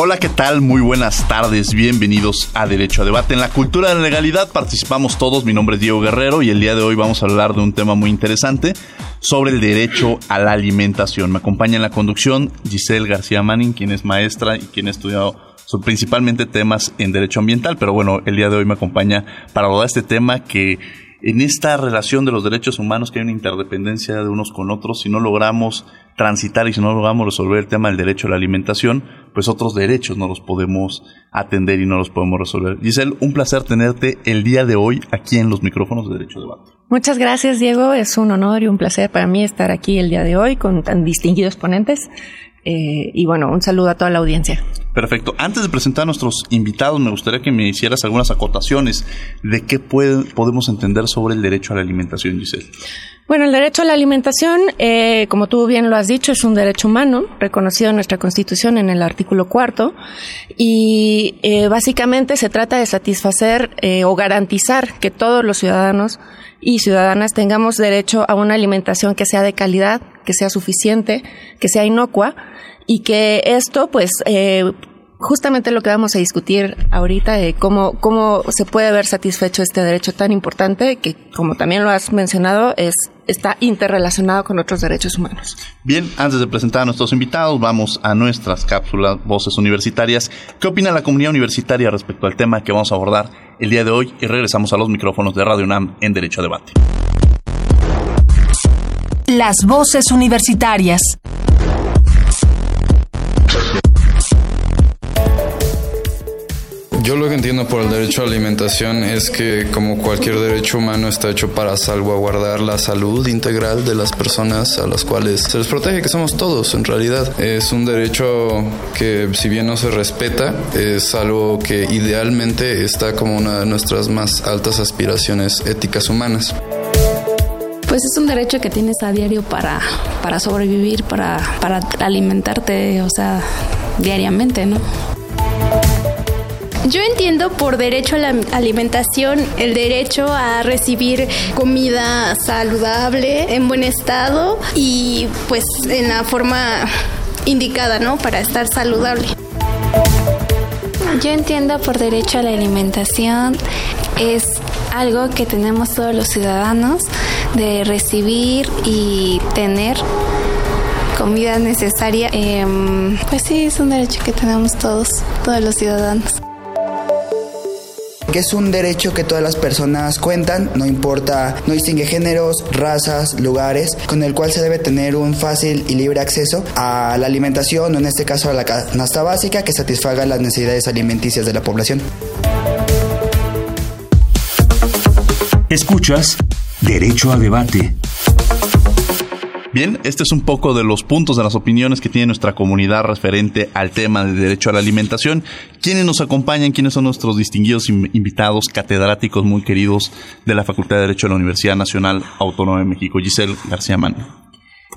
Hola, ¿qué tal? Muy buenas tardes, bienvenidos a Derecho a Debate. En la cultura de la legalidad participamos todos, mi nombre es Diego Guerrero y el día de hoy vamos a hablar de un tema muy interesante sobre el derecho a la alimentación. Me acompaña en la conducción Giselle García Manning, quien es maestra y quien ha estudiado principalmente temas en derecho ambiental, pero bueno, el día de hoy me acompaña para abordar este tema que en esta relación de los derechos humanos que hay una interdependencia de unos con otros, si no logramos transitar y si no logramos resolver el tema del derecho a la alimentación, pues otros derechos no los podemos atender y no los podemos resolver. Giselle, un placer tenerte el día de hoy aquí en los micrófonos de Derecho Debate. Muchas gracias, Diego. Es un honor y un placer para mí estar aquí el día de hoy con tan distinguidos ponentes. Eh, y bueno, un saludo a toda la audiencia. Perfecto. Antes de presentar a nuestros invitados, me gustaría que me hicieras algunas acotaciones de qué podemos entender sobre el derecho a la alimentación, Giselle. Bueno, el derecho a la alimentación, eh, como tú bien lo has dicho, es un derecho humano reconocido en nuestra Constitución en el artículo cuarto y eh, básicamente se trata de satisfacer o garantizar que todos los ciudadanos y ciudadanas tengamos derecho a una alimentación que sea de calidad, que sea suficiente, que sea inocua y que esto, pues, eh, justamente lo que vamos a discutir ahorita, de cómo, cómo se puede ver satisfecho este derecho tan importante que, como también lo has mencionado, es está interrelacionado con otros derechos humanos. Bien, antes de presentar a nuestros invitados, vamos a nuestras cápsulas Voces Universitarias. ¿Qué opina la comunidad universitaria respecto al tema que vamos a abordar el día de hoy? Y regresamos a los micrófonos de Radio UNAM en Derecho a Debate. Las Voces Universitarias. Yo lo que entiendo por el derecho a la alimentación es que como cualquier derecho humano está hecho para salvaguardar la salud integral de las personas a las cuales se les protege, que somos todos en realidad. Es un derecho que si bien no se respeta, es algo que idealmente está como una de nuestras más altas aspiraciones éticas humanas. Pues es un derecho que tienes a diario para, para sobrevivir, para, para alimentarte, o sea, diariamente, ¿no? Yo entiendo por derecho a la alimentación el derecho a recibir comida saludable, en buen estado y pues en la forma indicada, ¿no? Para estar saludable. Yo entiendo por derecho a la alimentación es algo que tenemos todos los ciudadanos de recibir y tener comida necesaria. Em, pues sí, es un derecho que tenemos todos, todos los ciudadanos que es un derecho que todas las personas cuentan, no importa, no distingue géneros, razas, lugares, con el cual se debe tener un fácil y libre acceso a la alimentación o en este caso a la canasta básica que satisfaga las necesidades alimenticias de la población. Escuchas Derecho a Debate. Bien, este es un poco de los puntos de las opiniones que tiene nuestra comunidad referente al tema del derecho a la alimentación. ¿Quiénes nos acompañan? ¿Quiénes son nuestros distinguidos invitados, catedráticos muy queridos de la Facultad de Derecho de la Universidad Nacional Autónoma de México? Giselle García Mann.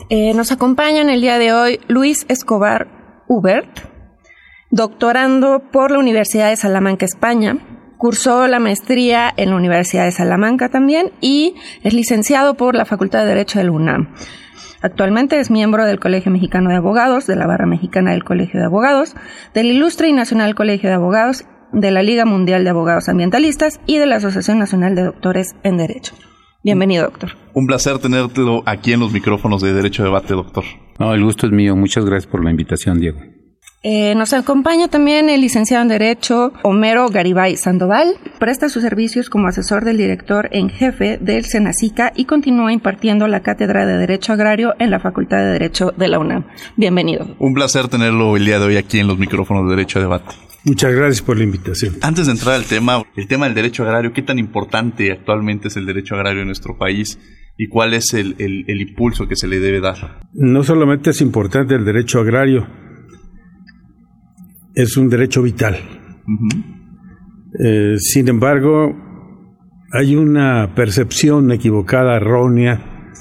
Eh, nos acompañan el día de hoy Luis Escobar Hubert, doctorando por la Universidad de Salamanca, España, Cursó la maestría en la Universidad de Salamanca también y es licenciado por la Facultad de Derecho de la UNAM. Actualmente es miembro del Colegio Mexicano de Abogados, de la Barra Mexicana del Colegio de Abogados, del Ilustre y Nacional Colegio de Abogados, de la Liga Mundial de Abogados Ambientalistas y de la Asociación Nacional de Doctores en Derecho. Bienvenido, doctor. Un placer tenerlo aquí en los micrófonos de Derecho Debate, doctor. No, el gusto es mío. Muchas gracias por la invitación, Diego. Eh, nos acompaña también el licenciado en Derecho Homero Garibay Sandoval. Presta sus servicios como asesor del director en jefe del Senacica y continúa impartiendo la cátedra de Derecho Agrario en la Facultad de Derecho de la UNAM. Bienvenido. Un placer tenerlo el día de hoy aquí en los micrófonos de Derecho a Debate. Muchas gracias por la invitación. Antes de entrar al tema, el tema del derecho agrario, ¿qué tan importante actualmente es el derecho agrario en nuestro país? ¿Y cuál es el, el impulso que se le debe dar? No solamente es importante el derecho agrario, es un derecho vital. Eh, sin embargo, hay una percepción equivocada, errónea,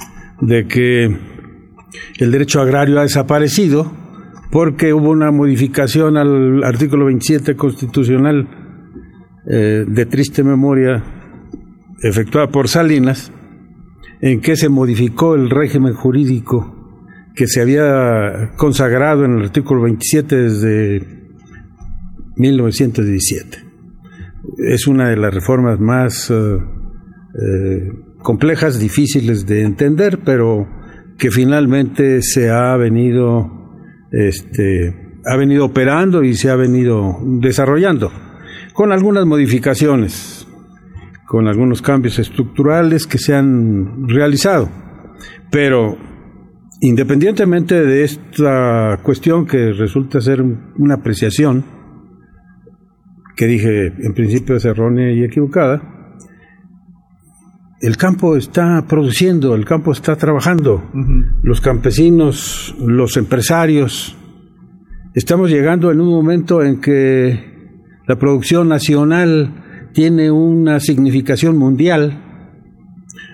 de que el derecho agrario ha desaparecido porque hubo una modificación al artículo 27 constitucional eh, de triste memoria efectuada por Salinas, en que se modificó el régimen jurídico que se había consagrado en el artículo 27 desde 1917. Es una de las reformas más eh, eh, complejas, difíciles de entender, pero que finalmente se ha venido, este, ha venido operando y se ha venido desarrollando, con algunas modificaciones, con algunos cambios estructurales que se han realizado. Pero independientemente de esta cuestión que resulta ser una apreciación, que dije en principio es errónea y equivocada, el campo está produciendo, el campo está trabajando, los campesinos, los empresarios, estamos llegando en un momento en que la producción nacional tiene una significación mundial.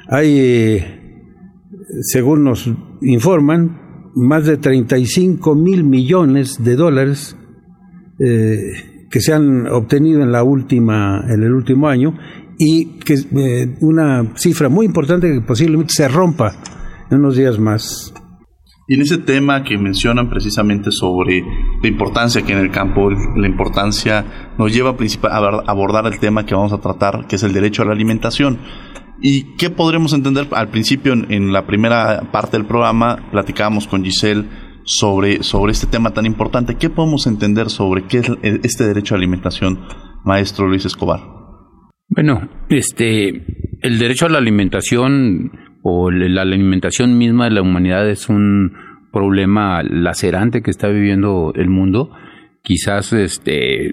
Hay, según nos informan, más de 35 mil millones de dólares eh, que se han obtenido en la última en el último año y que eh, una cifra muy importante que posiblemente se rompa en unos días más. Y en ese tema que mencionan precisamente sobre la importancia que en el campo, la importancia nos lleva a abordar el tema que vamos a tratar, que es el derecho a la alimentación. ¿Y qué podremos entender? Al principio, en, la primera parte del programa, platicábamos con Giselle sobre, sobre este tema tan importante. ¿Qué podemos entender sobre qué es este derecho a alimentación, maestro Luis Escobar? Bueno, este, el derecho a la alimentación o la alimentación misma de la humanidad es un problema lacerante que está viviendo el mundo. Quizás este,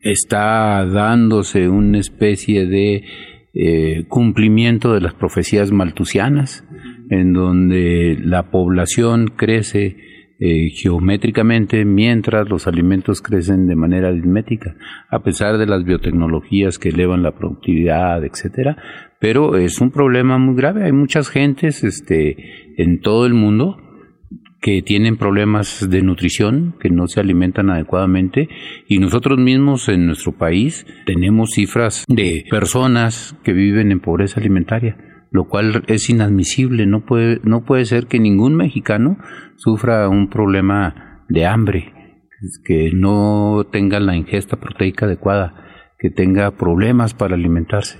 está dándose una especie de eh, cumplimiento de las profecías maltusianas, en donde la población crece eh, geométricamente mientras los alimentos crecen de manera aritmética, a pesar de las biotecnologías que elevan la productividad, etcétera. Pero es un problema muy grave. Hay muchas gentes este, en todo el mundo que tienen problemas de nutrición, que no se alimentan adecuadamente y nosotros mismos en nuestro país tenemos cifras de personas que viven en pobreza alimentaria lo cual es inadmisible. No puede, no puede ser que ningún mexicano sufra un problema de hambre, que no tenga la ingesta proteica adecuada, que tenga problemas para alimentarse.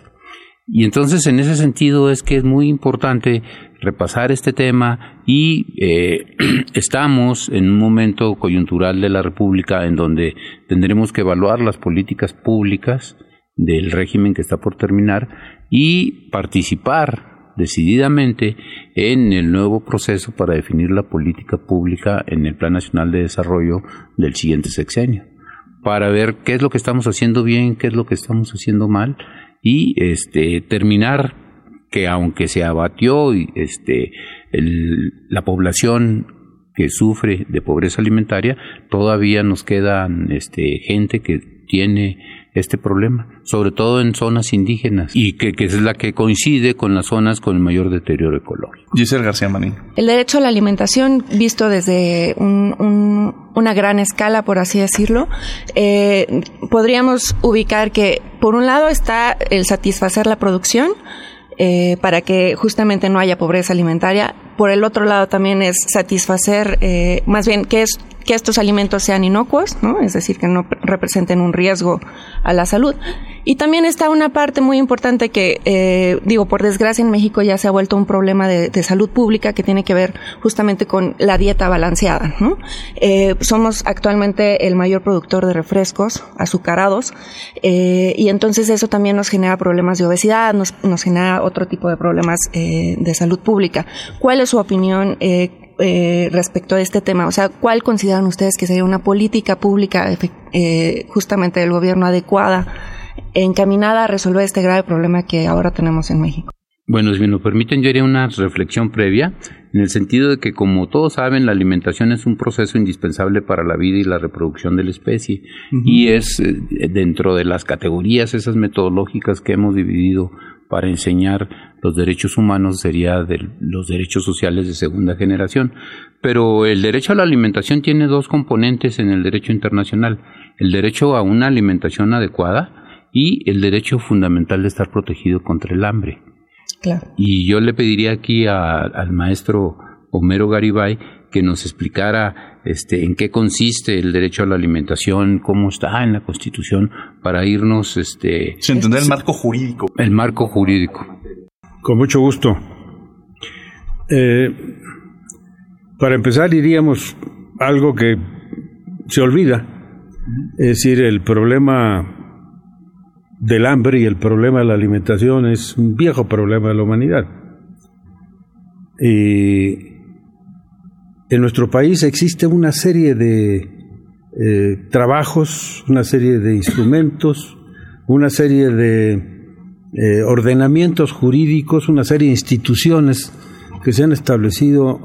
Y entonces en ese sentido es que es muy importante repasar este tema y eh, estamos en un momento coyuntural de la República en donde tendremos que evaluar las políticas públicas del régimen que está por terminar y participar decididamente en el nuevo proceso para definir la política pública en el Plan Nacional de Desarrollo del siguiente sexenio, para ver qué es lo que estamos haciendo bien, qué es lo que estamos haciendo mal y este terminar que aunque se abatió este la población que sufre de pobreza alimentaria, todavía nos quedan este gente que tiene este problema, sobre todo en zonas indígenas y que, es la que coincide con las zonas con el mayor deterioro ecológico. Giselle García Manín. El derecho a la alimentación, visto desde una gran escala, por así decirlo, eh, podríamos ubicar que, por un lado, está el satisfacer la producción, eh, para que justamente no haya pobreza alimentaria, por el otro lado también es satisfacer, eh, más bien que es que estos alimentos sean inocuos, ¿no? es decir, que no representen un riesgo a la salud. Y también está una parte muy importante que, eh, digo, por desgracia en México ya se ha vuelto un problema de, salud pública que tiene que ver justamente con la dieta balanceada. Eh, somos actualmente el mayor productor de refrescos azucarados y entonces eso también nos genera problemas de obesidad, nos, nos genera otro tipo de problemas de salud pública. ¿Cuál es su opinión? Eh, eh, respecto a este tema? O sea, ¿cuál consideran ustedes que sería una política pública eh, justamente del gobierno adecuada, encaminada a resolver este grave problema que ahora tenemos en México? Bueno, si me lo permiten, yo haría una reflexión previa, en el sentido de que, como todos saben, la alimentación es un proceso indispensable para la vida y la reproducción de la especie, y es eh, dentro de las categorías, esas metodológicas que hemos dividido para enseñar los derechos humanos sería de los derechos sociales de segunda generación. Pero el derecho a la alimentación tiene dos componentes en el derecho internacional. El derecho a una alimentación adecuada y el derecho fundamental de estar protegido contra el hambre. Y yo le pediría aquí al maestro Homero Garibay que nos explicara este, en qué consiste el derecho a la alimentación, cómo está en la Constitución, para irnos... Este, Se entender el marco jurídico. El marco jurídico. Con mucho gusto. Eh, para empezar, diríamos algo que se olvida, es decir, el problema del hambre y el problema de la alimentación es un viejo problema de la humanidad. Y en nuestro país existe una serie de eh, trabajos, una serie de instrumentos, una serie de eh, ordenamientos jurídicos, una serie de instituciones que se han establecido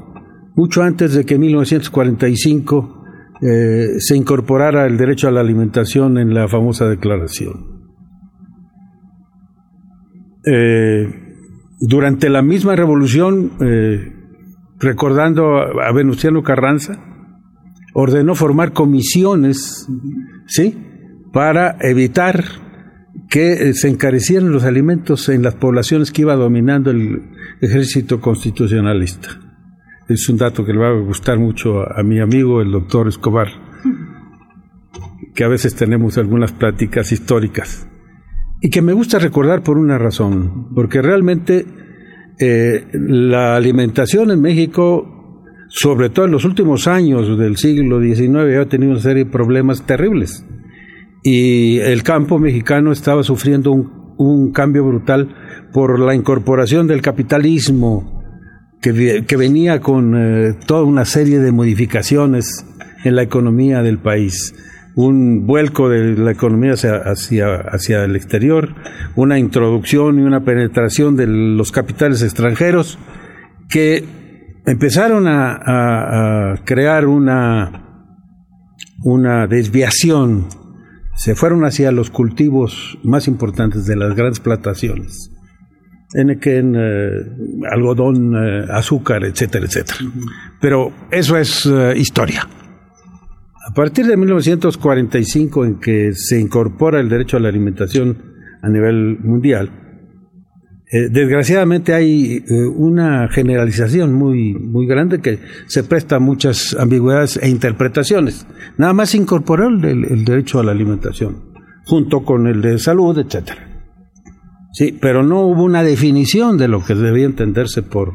mucho antes de que en 1945 eh, se incorporara el derecho a la alimentación en la famosa declaración. durante la misma revolución, recordando a Venustiano Carranza, ordenó formar comisiones, ¿sí? Para evitar que eh, se encarecieran los alimentos en las poblaciones que iba dominando el ejército constitucionalista. Es un dato que le va a gustar mucho a, mi amigo, el doctor Escobar, que a veces tenemos algunas pláticas históricas. Y que me gusta recordar por una razón, porque realmente eh, la alimentación en México, sobre todo en los últimos años del siglo XIX, ha tenido una serie de problemas terribles. Y el campo mexicano estaba sufriendo un, cambio brutal por la incorporación del capitalismo, que, venía con eh, toda una serie de modificaciones en la economía del país un vuelco de la economía hacia, hacia, el exterior, una introducción y una penetración de los capitales extranjeros que empezaron a, crear una, una desviación, se fueron hacia los cultivos más importantes de las grandes plantaciones. En, en eh, algodón, eh, azúcar, etcétera, etcétera. Pero eso es eh, historia. A partir de 1945, en que se incorpora el derecho a la alimentación a nivel mundial, eh, desgraciadamente hay eh, una generalización muy, muy grande que se presta a muchas ambigüedades e interpretaciones. Nada más se incorporó el, el derecho a la alimentación, junto con el de salud, etcétera. Sí, pero no hubo una definición de lo que debía entenderse por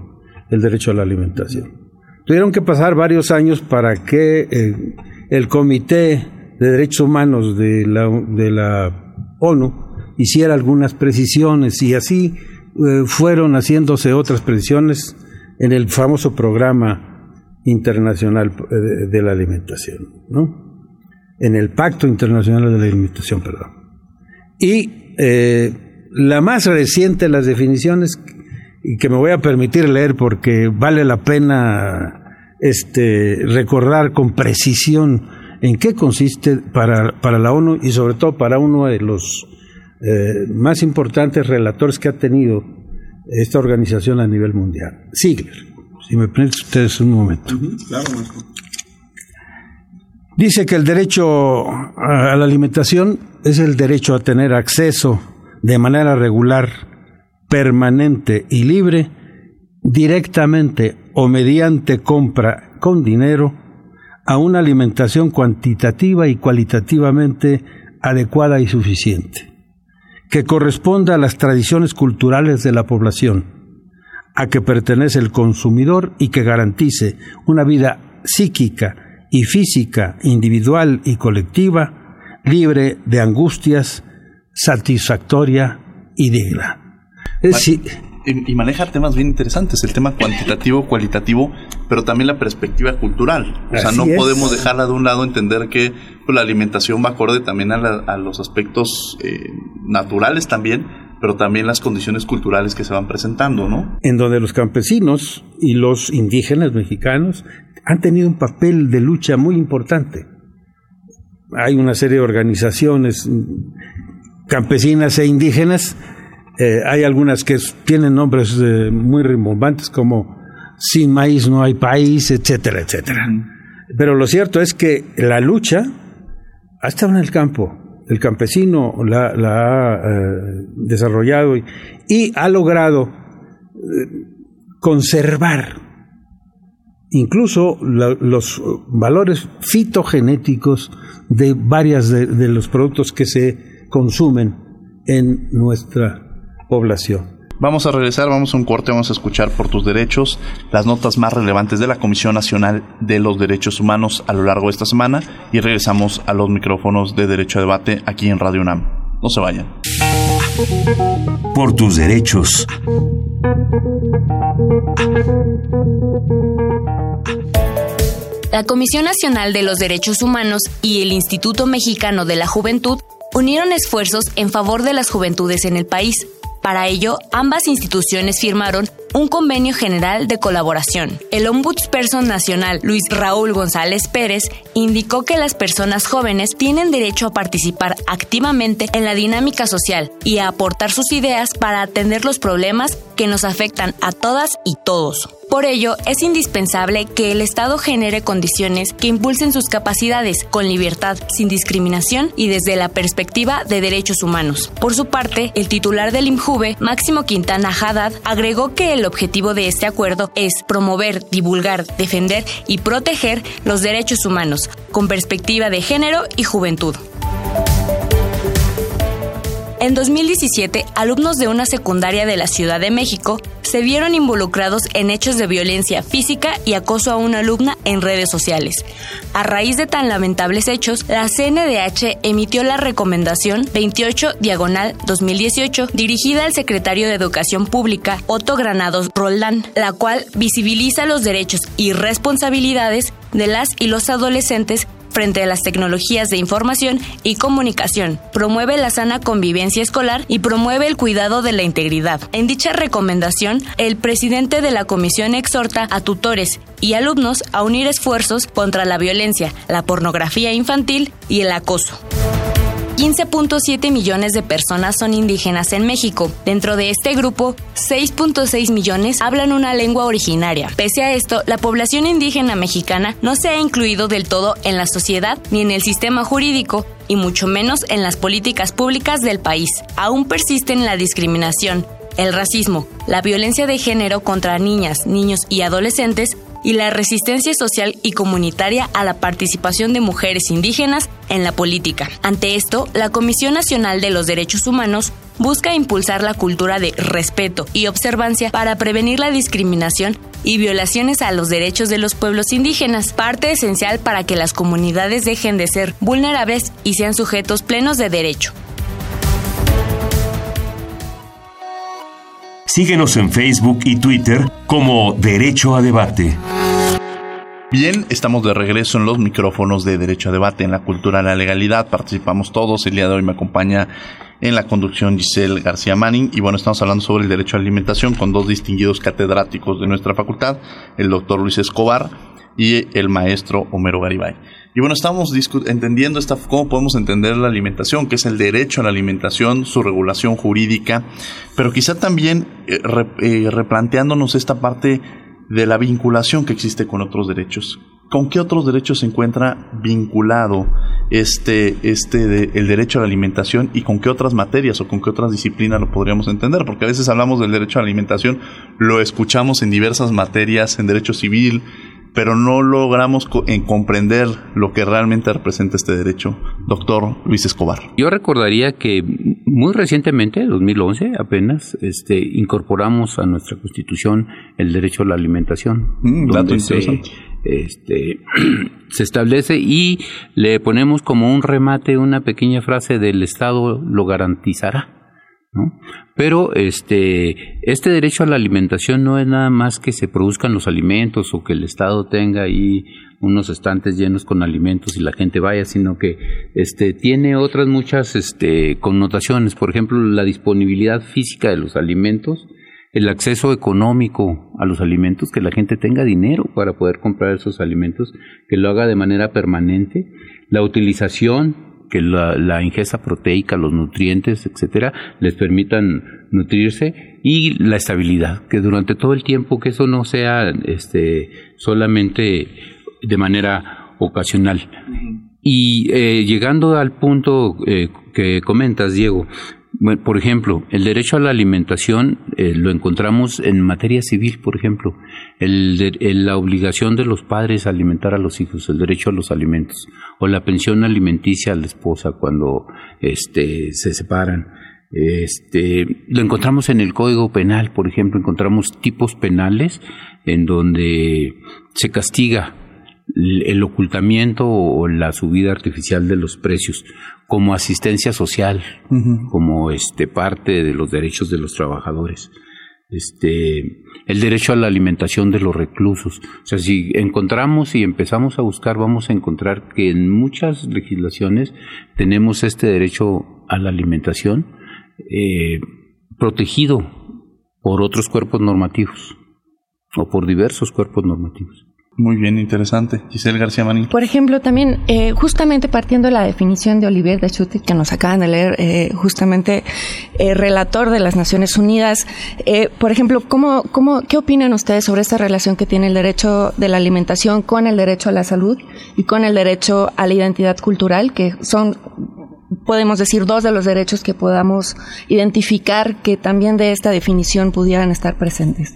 el derecho a la alimentación. Tuvieron que pasar varios años para que eh, el Comité de Derechos Humanos de la, ONU hiciera algunas precisiones y así eh, fueron haciéndose otras precisiones en el famoso programa internacional eh, de, la alimentación, ¿no? En el Pacto Internacional de la Alimentación, perdón. Y eh, la más reciente de las definiciones, que me voy a permitir leer porque vale la pena este, recordar con precisión en qué consiste para, para la ONU y sobre todo para uno de los eh, más importantes relatores que ha tenido esta organización a nivel mundial, Ziegler. Si me permiten ustedes un momento. Dice que el derecho a la alimentación es el derecho a tener acceso de manera regular, permanente y libre directamente o mediante compra con dinero a una alimentación cuantitativa y cualitativamente adecuada y suficiente, que corresponda a las tradiciones culturales de la población, a que pertenece el consumidor y que garantice una vida psíquica y física individual y colectiva libre de angustias, satisfactoria y digna. Es y, maneja temas bien interesantes, el tema cuantitativo, cualitativo, pero también la perspectiva cultural. O sea, no podemos dejarla de un lado, entender que pues, la alimentación va acorde también a, los aspectos eh, naturales también, pero también las condiciones culturales que se van presentando, ¿no? En donde los campesinos y los indígenas mexicanos han tenido un papel de lucha muy importante. Hay una serie de organizaciones campesinas e indígenas eh, hay algunas que tienen nombres eh, muy rimbombantes como Sin maíz no hay país, etcétera, etcétera. Pero lo cierto es que la lucha ha estado en el campo. El campesino la, ha eh, desarrollado y, ha logrado conservar incluso los valores fitogenéticos de varias de los productos que se consumen en nuestra población. Vamos a regresar, vamos a un corte, vamos a escuchar por tus derechos las notas más relevantes de la Comisión Nacional de los Derechos Humanos a lo largo de esta semana y regresamos a los micrófonos de Derecho a Debate aquí en Radio UNAM. No se vayan. Por tus derechos. La Comisión Nacional de los Derechos Humanos y el Instituto Mexicano de la Juventud unieron esfuerzos en favor de las juventudes en el país para ello, ambas instituciones firmaron un convenio general de colaboración. El Ombudsperson Nacional, Luis Raúl González Pérez, indicó que las personas jóvenes tienen derecho a participar activamente en la dinámica social y a aportar sus ideas para atender los problemas que nos afectan a todas y todos. Por ello, es indispensable que el Estado genere condiciones que impulsen sus capacidades con libertad, sin discriminación y desde la perspectiva de derechos humanos. Por su parte, el titular del IMJUVE, Máximo Quintana Haddad, agregó que el objetivo de este acuerdo es promover, divulgar, defender y proteger los derechos humanos, con perspectiva de género y juventud. En 2017, alumnos de una secundaria de la Ciudad de México se vieron involucrados en hechos de violencia física y acoso a una alumna en redes sociales. A raíz de tan lamentables hechos, la CNDH emitió la recomendación 28 diagonal 2018 dirigida al secretario de Educación Pública Otto Granados Roldán, la cual visibiliza los derechos y responsabilidades de las y los adolescentes frente a las tecnologías de información y comunicación, promueve la sana convivencia escolar y promueve el cuidado de la integridad. En dicha recomendación, el presidente de la comisión exhorta a tutores y alumnos a unir esfuerzos contra la violencia, la pornografía infantil y el acoso. 15.7 millones de personas son indígenas en México. Dentro de este grupo, 6.6 millones hablan una lengua originaria. Pese a esto, la población indígena mexicana no se ha incluido del todo en la sociedad ni en el sistema jurídico y mucho menos en las políticas públicas del país. Aún persisten la discriminación, el racismo, la violencia de género contra niñas, niños y adolescentes y la resistencia social y comunitaria a la participación de mujeres indígenas en la política. Ante esto, la Comisión Nacional de los Derechos Humanos busca impulsar la cultura de respeto y observancia para prevenir la discriminación y violaciones a los derechos de los pueblos indígenas, parte esencial para que las comunidades dejen de ser vulnerables y sean sujetos plenos de derecho. Síguenos en Facebook y Twitter como Derecho a Debate. Bien, estamos de regreso en los micrófonos de Derecho a Debate en la Cultura de la Legalidad. Participamos todos. El día de hoy me acompaña en la conducción Giselle García Manning. Y bueno, estamos hablando sobre el derecho a la alimentación con dos distinguidos catedráticos de nuestra facultad, el doctor Luis Escobar y el maestro Homero Garibay. Y bueno, estamos entendiendo esta, cómo podemos entender la alimentación, que es el derecho a la alimentación, su regulación jurídica, pero quizá también eh, eh, replanteándonos esta parte de la vinculación que existe con otros derechos. ¿con qué otros derechos se encuentra vinculado este, este el derecho a la alimentación y con qué otras materias o con qué otras disciplinas lo podríamos entender? Porque a veces hablamos del derecho a la alimentación, lo escuchamos en diversas materias, en derecho civil, pero no logramos en comprender lo que realmente representa este derecho. Doctor Luis Escobar. Yo recordaría que muy recientemente, 2011 apenas, este, incorporamos a nuestra Constitución el derecho a la alimentación. Mm, dato se, este, se establece y le ponemos como un remate una pequeña frase del Estado lo garantizará. Pero este, este derecho a la alimentación no es nada más que se produzcan los alimentos o que el Estado tenga ahí unos estantes llenos con alimentos y la gente vaya, sino que este, tiene otras muchas este, connotaciones. Por ejemplo, la disponibilidad física de los alimentos, el acceso económico a los alimentos, que la gente tenga dinero para poder comprar esos alimentos, que lo haga de manera permanente, la utilización que la, ingesta proteica, los nutrientes, etcétera, les permitan nutrirse y la estabilidad, que durante todo el tiempo que eso no sea este solamente de manera ocasional. Y eh, llegando al punto eh, que comentas, Diego, por ejemplo, el derecho a la alimentación eh, lo encontramos en materia civil, por ejemplo, el la obligación de los padres a alimentar a los hijos, el derecho a los alimentos, o la pensión alimenticia a la esposa cuando este, se separan. Este, lo encontramos en el Código Penal, por ejemplo, encontramos tipos penales en donde se castiga el ocultamiento o la subida artificial de los precios como asistencia social, como este parte de los derechos de los trabajadores. Este, el derecho a la alimentación de los reclusos. O sea, si encontramos y empezamos a buscar, vamos a encontrar que en muchas legislaciones tenemos este derecho a la alimentación eh, protegido por otros cuerpos normativos o por diversos cuerpos normativos. Muy bien, interesante. Giselle García Manín. Por ejemplo, también, eh, justamente partiendo de la definición de Olivier de Schutte, que nos acaban de leer, eh, justamente eh, relator de las Naciones Unidas, por ejemplo, ¿cómo, cómo, ¿qué opinan ustedes sobre esta relación que tiene el derecho de la alimentación con el derecho a la salud y con el derecho a la identidad cultural, que son podemos decir dos de los derechos que podamos identificar que también de esta definición pudieran estar presentes?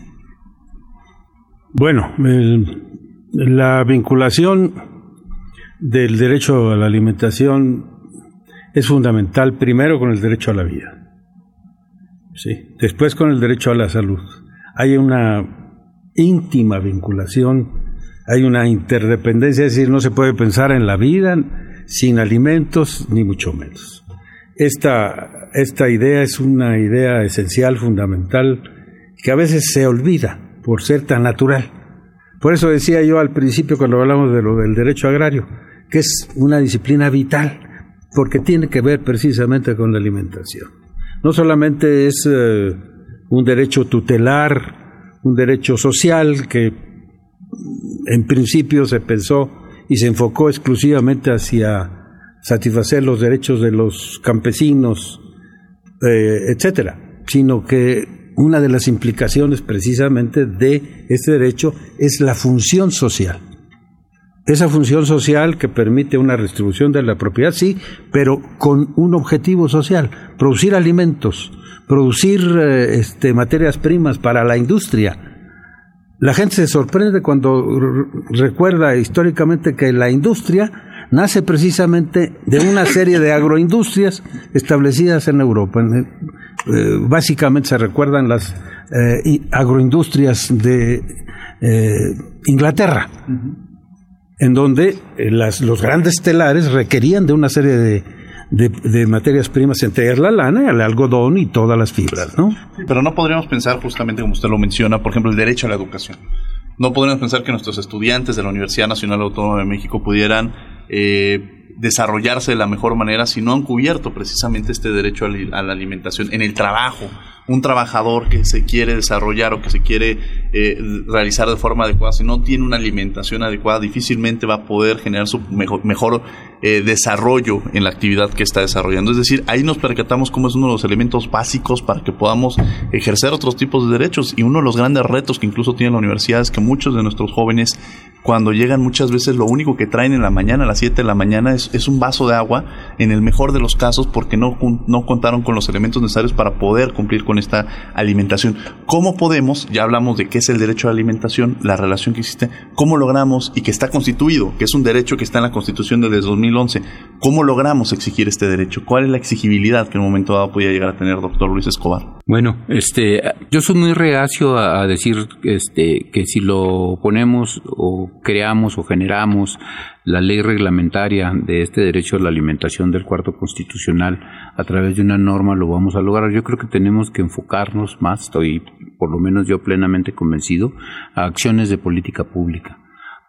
Bueno, el, la vinculación del derecho a la alimentación es fundamental primero con el derecho a la vida, ¿sí? después con el derecho a la salud. Hay una íntima vinculación, hay una interdependencia, es decir, no se puede pensar en la vida sin alimentos, ni mucho menos. Esta, esta idea es una idea esencial, fundamental, que a veces se olvida por ser tan natural. Por eso decía yo al principio cuando hablamos de lo del derecho agrario, que es una disciplina vital, porque tiene que ver precisamente con la alimentación. No solamente es eh, un derecho tutelar, un derecho social que en principio se pensó y se enfocó exclusivamente hacia satisfacer los derechos de los campesinos, eh, etcétera, sino que una de las implicaciones precisamente de este derecho es la función social. Esa función social que permite una distribución de la propiedad, sí, pero con un objetivo social, producir alimentos, producir eh, este, materias primas para la industria. La gente se sorprende cuando recuerda históricamente que la industria nace precisamente de una serie de agroindustrias establecidas en Europa. Eh, básicamente se recuerdan las eh, agroindustrias de eh, Inglaterra, en donde los grandes telares requerían de una serie de, de, materias primas, entre la lana, el algodón y todas las fibras, ¿no? Pero no podríamos pensar justamente como usted lo menciona, por ejemplo, el derecho a la educación. No podríamos pensar que nuestros estudiantes de la Universidad Nacional Autónoma de México pudieran desarrollarse de la mejor manera si no han cubierto precisamente este derecho a, la alimentación en el trabajo. Un trabajador que se quiere desarrollar o que se quiere eh, realizar de forma adecuada, si no tiene una alimentación adecuada, difícilmente va a poder generar su mejor, mejor eh, desarrollo en la actividad que está desarrollando. Es decir, ahí nos percatamos cómo es uno de los elementos básicos para que podamos ejercer otros tipos de derechos y uno de los grandes retos que incluso tiene la universidad es que muchos de nuestros jóvenes cuando llegan muchas veces lo único que traen en la mañana, a las 7 de la mañana, es, un vaso de agua, en el mejor de los casos, porque no, no contaron con los elementos necesarios para poder cumplir con esta alimentación. ¿Cómo podemos, ya hablamos de qué es el derecho a la alimentación, la relación que existe, cómo logramos y que está constituido, que es un derecho que está en la Constitución desde 2011, cómo logramos exigir este derecho? ¿Cuál es la exigibilidad que en un momento dado podía llegar a tener doctor Luis Escobar? Bueno, este, yo soy muy reacio a, decir este, que si lo ponemos o creamos o generamos la ley reglamentaria de este derecho a la alimentación del cuarto constitucional a través de una norma lo vamos a lograr. Yo creo que tenemos que enfocarnos más, estoy por lo menos yo plenamente convencido, a acciones de política pública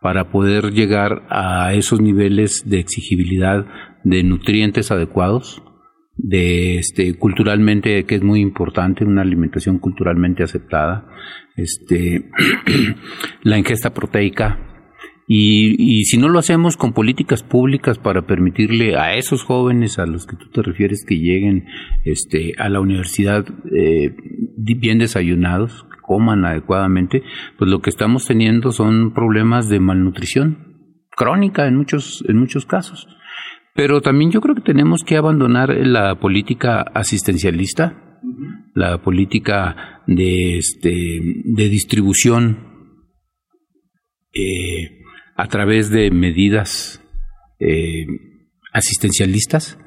para poder llegar a esos niveles de exigibilidad de nutrientes adecuados, de este culturalmente que es muy importante una alimentación culturalmente aceptada este la ingesta proteica y, si no lo hacemos con políticas públicas para permitirle a esos jóvenes a los que tú te refieres que lleguen este, a la universidad eh, bien desayunados, coman adecuadamente, pues lo que estamos teniendo son problemas de malnutrición crónica en muchos, en muchos casos. Pero también yo creo que tenemos que abandonar la política asistencialista, la política de, este, distribución eh, a través de medidas eh, asistencialistas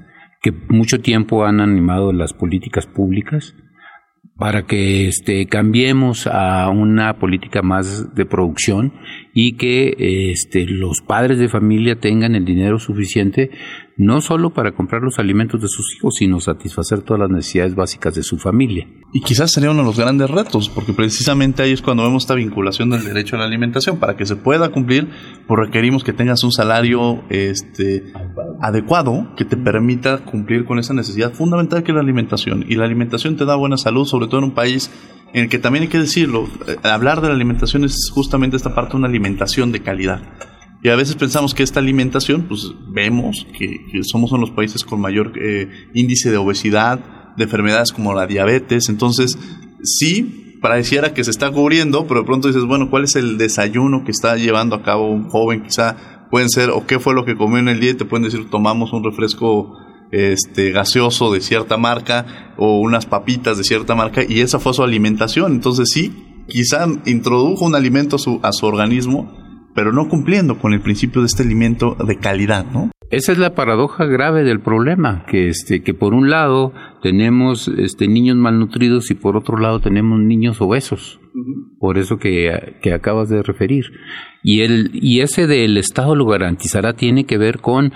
que mucho tiempo han animado las políticas públicas para que este, cambiemos a una política más de producción y que este, los padres de familia tengan el dinero suficiente no solo para comprar los alimentos de sus hijos, sino satisfacer todas las necesidades básicas de su familia. Y quizás sería uno de los grandes retos, porque precisamente ahí es cuando vemos esta vinculación del derecho a la alimentación. Para que se pueda cumplir, pues requerimos que tengas un salario este, adecuado que te permita cumplir con esa necesidad fundamental que es la alimentación. Y la alimentación te da buena salud, sobre todo en un país en el que también hay que decirlo, eh, hablar de la alimentación es justamente esta parte una alimentación de calidad. Y a veces pensamos que esta alimentación, pues vemos que, somos uno de los países con mayor eh, índice de obesidad, de enfermedades como la diabetes. Entonces, sí, pareciera que se está cubriendo, pero de pronto dices, bueno, ¿cuál es el desayuno que está llevando a cabo un joven? Quizá pueden ser, o qué fue lo que comió en el día, y te pueden decir, tomamos un refresco este gaseoso de cierta marca o unas papitas de cierta marca y esa fue su alimentación. Entonces sí, quizá introdujo un alimento a su, a su organismo, pero no cumpliendo con el principio de este alimento de calidad, ¿no? Esa es la paradoja grave del problema, que este, que por un lado tenemos este, niños malnutridos y por otro lado tenemos niños obesos, por eso que, que, acabas de referir. Y el, y ese del Estado lo garantizará tiene que ver con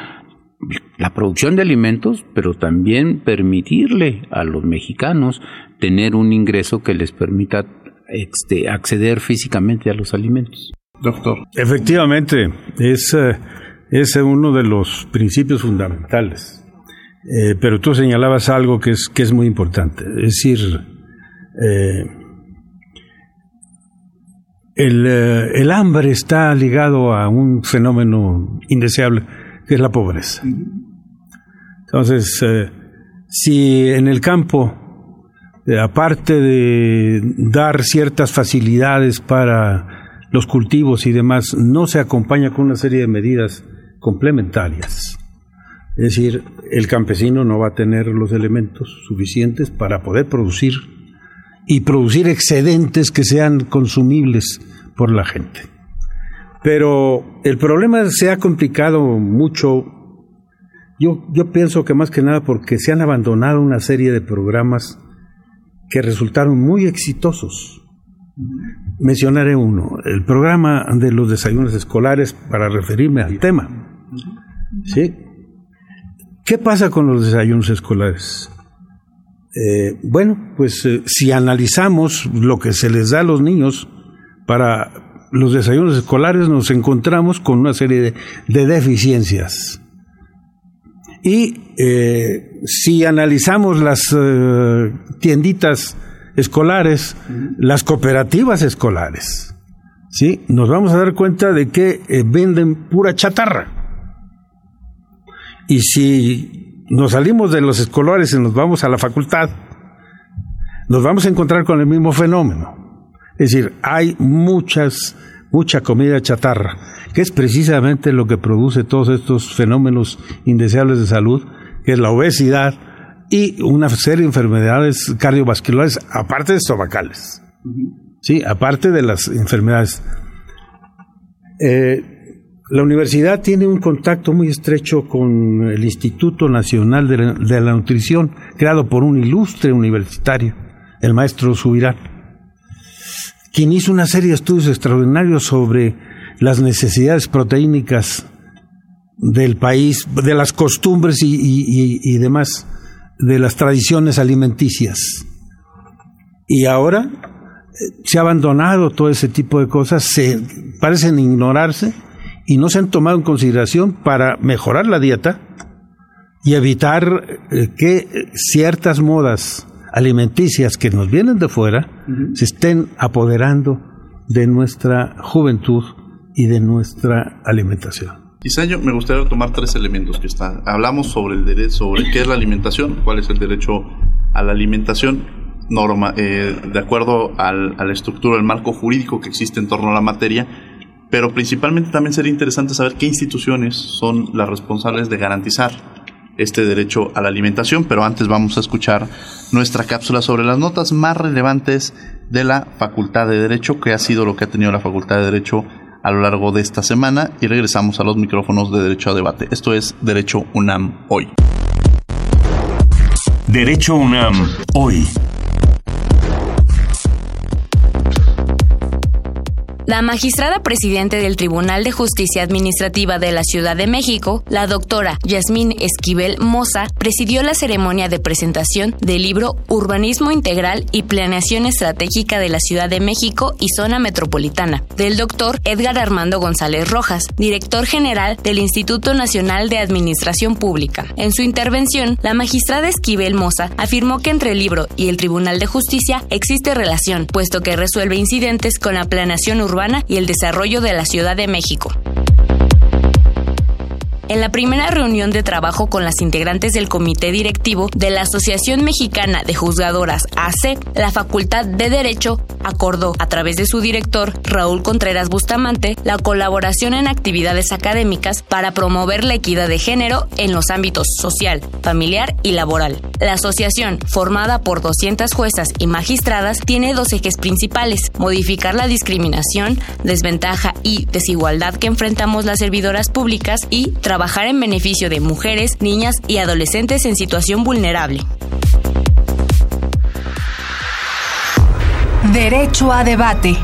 la producción de alimentos, pero también permitirle a los mexicanos tener un ingreso que les permita este, acceder físicamente a los alimentos. Doctor. Efectivamente, es, eh, es uno de los principios fundamentales. Eh, pero tú señalabas algo que es, que es muy importante. Es decir, eh, el, el hambre está ligado a un fenómeno indeseable que es la pobreza. Entonces, eh, si en el campo, aparte de dar ciertas facilidades para los cultivos y demás, no se acompaña con una serie de medidas complementarias, es decir, el campesino no va a tener los elementos suficientes para poder producir y producir excedentes que sean consumibles por la gente. Pero el problema se ha complicado mucho. Yo, yo pienso que más que nada porque se han abandonado una serie de programas que resultaron muy exitosos. Mencionaré uno, el programa de los desayunos escolares para referirme al tema. ¿Sí? ¿Qué pasa con los desayunos escolares? Eh, bueno, pues eh, si analizamos lo que se les da a los niños para los desayunos escolares nos encontramos con una serie de, deficiencias. Y eh, si analizamos las tienditas escolares, las cooperativas escolares, ¿sí? nos vamos a dar cuenta de que eh, venden pura chatarra. Y si nos salimos de los escolares y nos vamos a la facultad, nos vamos a encontrar con el mismo fenómeno. Es decir, hay muchas, mucha comida chatarra, que es precisamente lo que produce todos estos fenómenos indeseables de salud, que es la obesidad y una serie de enfermedades cardiovasculares, aparte de estomacales. Sí, aparte de las enfermedades. Eh, la universidad tiene un contacto muy estrecho con el Instituto Nacional de la, Nutrición, creado por un ilustre universitario, el maestro Subirán, quien hizo una serie de estudios extraordinarios sobre las necesidades proteínicas del país, de las costumbres y demás, de las tradiciones alimenticias. Y ahora eh, se ha abandonado todo ese tipo de cosas, se parecen ignorarse y no se han tomado en consideración para mejorar la dieta y evitar eh, que ciertas modas alimenticias que nos vienen de fuera se estén apoderando de nuestra juventud y de nuestra alimentación. Quizá yo me gustaría tomar tres elementos que están. Hablamos sobre el derecho, sobre qué es la alimentación, cuál es el derecho a la alimentación, norma, eh, de acuerdo al, a la estructura, el marco jurídico que existe en torno a la materia, pero principalmente también sería interesante saber qué instituciones son las responsables de garantizar este derecho a la alimentación, pero antes vamos a escuchar nuestra cápsula sobre las notas más relevantes de la Facultad de Derecho, que ha sido lo que ha tenido la Facultad de Derecho a lo largo de esta semana y regresamos a los micrófonos de Derecho a Debate. Esto es Derecho UNAM hoy. Derecho UNAM hoy. La magistrada presidente del Tribunal de Justicia Administrativa de la Ciudad de México, la doctora Yasmín Esquivel Moza, presidió la ceremonia de presentación del libro Urbanismo Integral y Planeación Estratégica de la Ciudad de México y Zona Metropolitana, del doctor Edgar Armando González Rojas, director general del Instituto Nacional de Administración Pública. En su intervención, la magistrada Esquivel Moza afirmó que entre el libro y el Tribunal de Justicia existe relación, puesto que resuelve incidentes con la planeación urbana y el desarrollo de la Ciudad de México. En la primera reunión de trabajo con las integrantes del comité directivo de la Asociación Mexicana de Juzgadoras AC, la Facultad de Derecho acordó, a través de su director, Raúl Contreras Bustamante, la colaboración en actividades académicas para promover la equidad de género en los ámbitos social, familiar y laboral. La asociación, formada por 200 juezas y magistradas, tiene dos ejes principales, modificar la discriminación, desventaja y desigualdad que enfrentamos las servidoras públicas y trabajar en beneficio de mujeres, niñas y adolescentes en situación vulnerable. Derecho a debate.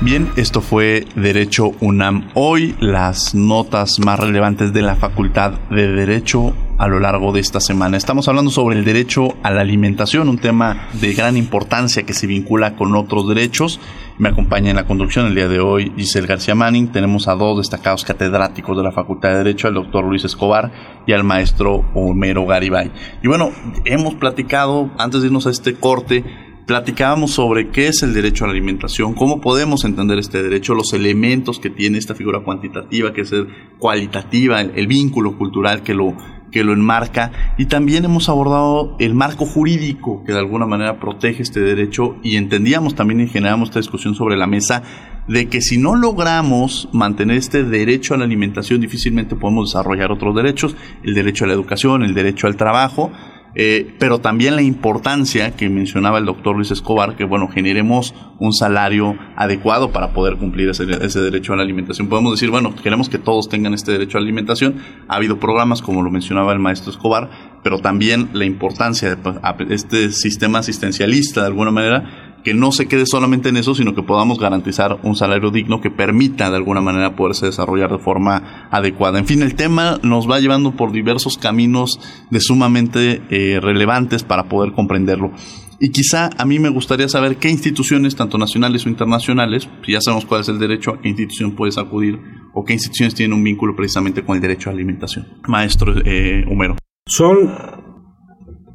Bien, esto fue Derecho UNAM. Hoy las notas más relevantes de la Facultad de Derecho a lo largo de esta semana. Estamos hablando sobre el derecho a la alimentación, un tema de gran importancia que se vincula con otros derechos. Me acompaña en la conducción el día de hoy Giselle García Manning. Tenemos a dos destacados catedráticos de la Facultad de Derecho, al doctor Luis Escobar y al maestro Homero Garibay. Y bueno, hemos platicado, antes de irnos a este corte, platicábamos sobre qué es el derecho a la alimentación, cómo podemos entender este derecho, los elementos que tiene esta figura cuantitativa, que es el cualitativa, el, el vínculo cultural que lo, que lo enmarca. Y también hemos abordado el marco jurídico que de alguna manera protege este derecho y entendíamos también y generamos esta discusión sobre la mesa de que si no logramos mantener este derecho a la alimentación difícilmente podemos desarrollar otros derechos, el derecho a la educación, el derecho al trabajo, eh, pero también la importancia que mencionaba el doctor Luis Escobar, que bueno, generemos un salario adecuado para poder cumplir ese, ese, derecho a la alimentación. Podemos decir, bueno, queremos que todos tengan este derecho a la alimentación. Ha habido programas, como lo mencionaba el maestro Escobar, pero también la importancia de este sistema asistencialista, de alguna manera, que no se quede solamente en eso, sino que podamos garantizar un salario digno que permita de alguna manera poderse desarrollar de forma adecuada. En fin, el tema nos va llevando por diversos caminos de sumamente eh, relevantes para poder comprenderlo. Y quizá a mí me gustaría saber qué instituciones, tanto nacionales o internacionales, si ya sabemos cuál es el derecho, a qué institución puedes acudir o qué instituciones tienen un vínculo precisamente con el derecho a alimentación. Maestro eh, Homero. Son,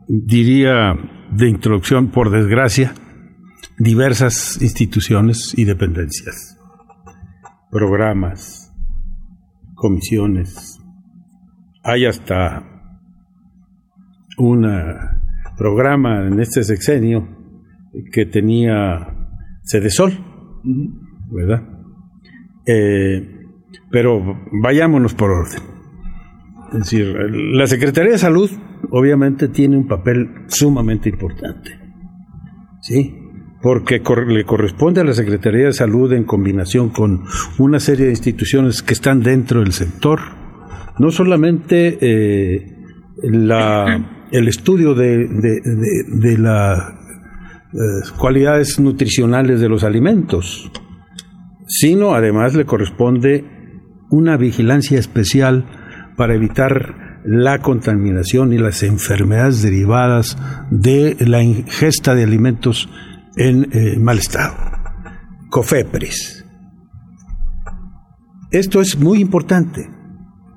diría de introducción, por desgracia, diversas instituciones y dependencias, programas, comisiones. Hay hasta un programa en este sexenio que tenía Cedesol, ¿verdad? Eh, pero vayámonos por orden. Es decir, la Secretaría de Salud obviamente tiene un papel sumamente importante. ¿Sí? Porque le corresponde a la Secretaría de Salud en combinación con una serie de instituciones que están dentro del sector, no solamente eh, el estudio de, de, las eh, cualidades nutricionales de los alimentos, sino además le corresponde una vigilancia especial para evitar la contaminación y las enfermedades derivadas de la ingesta de alimentos en eh, mal estado. COFEPRIS. Esto es muy importante,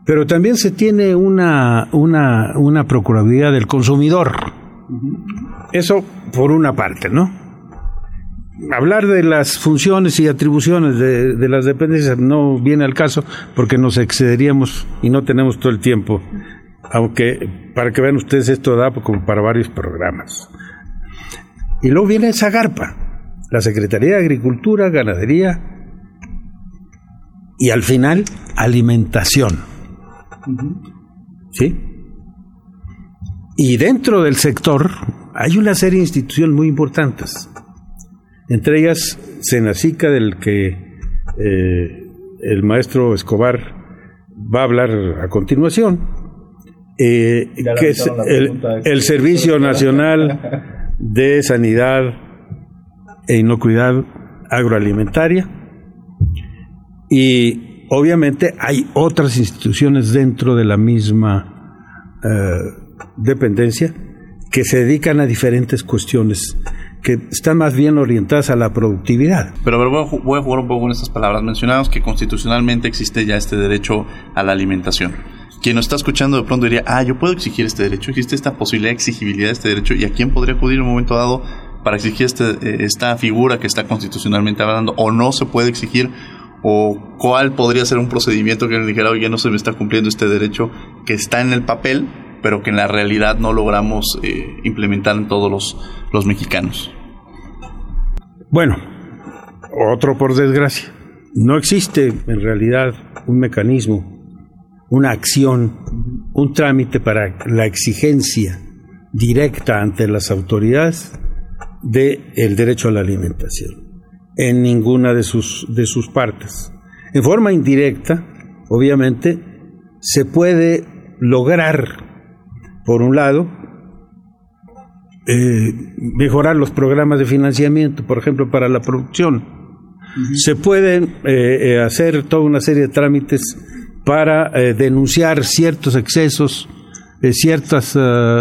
pero también se tiene una, una, una Procuraduría del Consumidor. Eso por una parte, ¿no? hablar de las funciones y atribuciones de, las dependencias no viene al caso porque nos excederíamos y no tenemos todo el tiempo. Aunque, para que vean ustedes, esto da como para varios programas. Y luego viene Zagarpa, la Secretaría de Agricultura, Ganadería y al final alimentación. ¿Sí? Y dentro del sector hay una serie de instituciones muy importantes entre ellas Senacica, del que eh, el maestro Escobar va a hablar a continuación, eh, que es el, Servicio Nacional de Sanidad e Inocuidad Agroalimentaria. Y obviamente hay otras instituciones dentro de la misma eh, dependencia que se dedican a diferentes cuestiones que están más bien orientadas a la productividad. Pero a ver, voy a, jugar un poco con estas palabras. Mencionamos que constitucionalmente existe ya este derecho a la alimentación. Quien nos está escuchando de pronto diría, ah, yo puedo exigir este derecho, existe esta posibilidad de exigibilidad de este derecho, ¿y a quién podría acudir en un momento dado para exigir este, eh, esta figura que está constitucionalmente hablando? ¿O no se puede exigir? ¿O cuál podría ser un procedimiento que le dijera, oye, no se me está cumpliendo este derecho que está en el papel, pero que en la realidad no logramos eh, implementar en todos los, los mexicanos. Bueno, otro por desgracia. No existe en realidad un mecanismo, una acción, un trámite para la exigencia directa ante las autoridades de el derecho a la alimentación en ninguna de sus de sus partes. En forma indirecta, obviamente, se puede lograr por un lado, eh, mejorar los programas de financiamiento, por ejemplo, para la producción. Se pueden eh, eh, hacer toda una serie de trámites para denunciar ciertos excesos, ciertos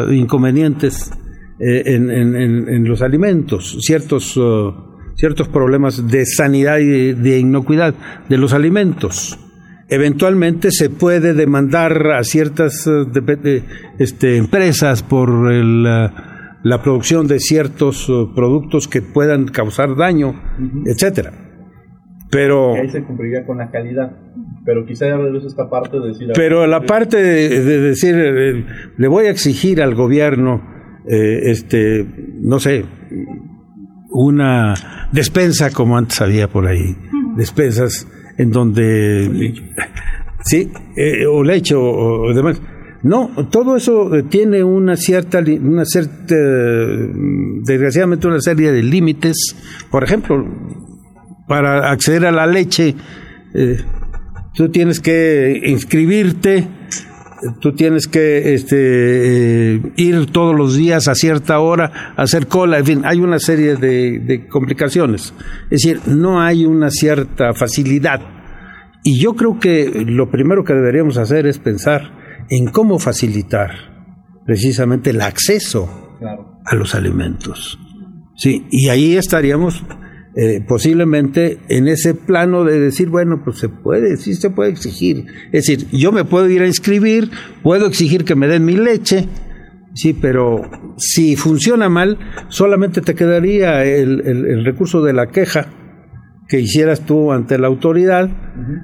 inconvenientes en, los alimentos, ciertos, ciertos problemas de sanidad y de inocuidad de los alimentos eventualmente se puede demandar a ciertas eh, este, empresas por la producción de ciertos eh, productos que puedan causar daño, etcétera. Pero ahí se cumpliría con la calidad. Pero quizá ya esta parte de decir. Pero la parte de, decir, eh, le voy a exigir al gobierno, este, no sé, una despensa como antes había por ahí, despensas en donde... Sí, eh, o leche o, demás. No, todo eso eh, tiene una cierta, una cierta, desgraciadamente una serie de límites. Por ejemplo, para acceder a la leche, eh, tú tienes que inscribirte, tú tienes que este, ir todos los días a cierta hora, hacer cola, en fin, hay una serie de, complicaciones. Es decir, no hay una cierta facilidad. Y yo creo que lo primero que deberíamos hacer es pensar en cómo facilitar precisamente el acceso a los alimentos. Sí, y ahí estaríamos eh, posiblemente en ese plano de decir, bueno, pues se puede, sí se puede exigir. Es decir, yo me puedo ir a inscribir, puedo exigir que me den mi leche, sí, pero si funciona mal, solamente te quedaría el, el recurso de la queja que hicieras tú ante la autoridad,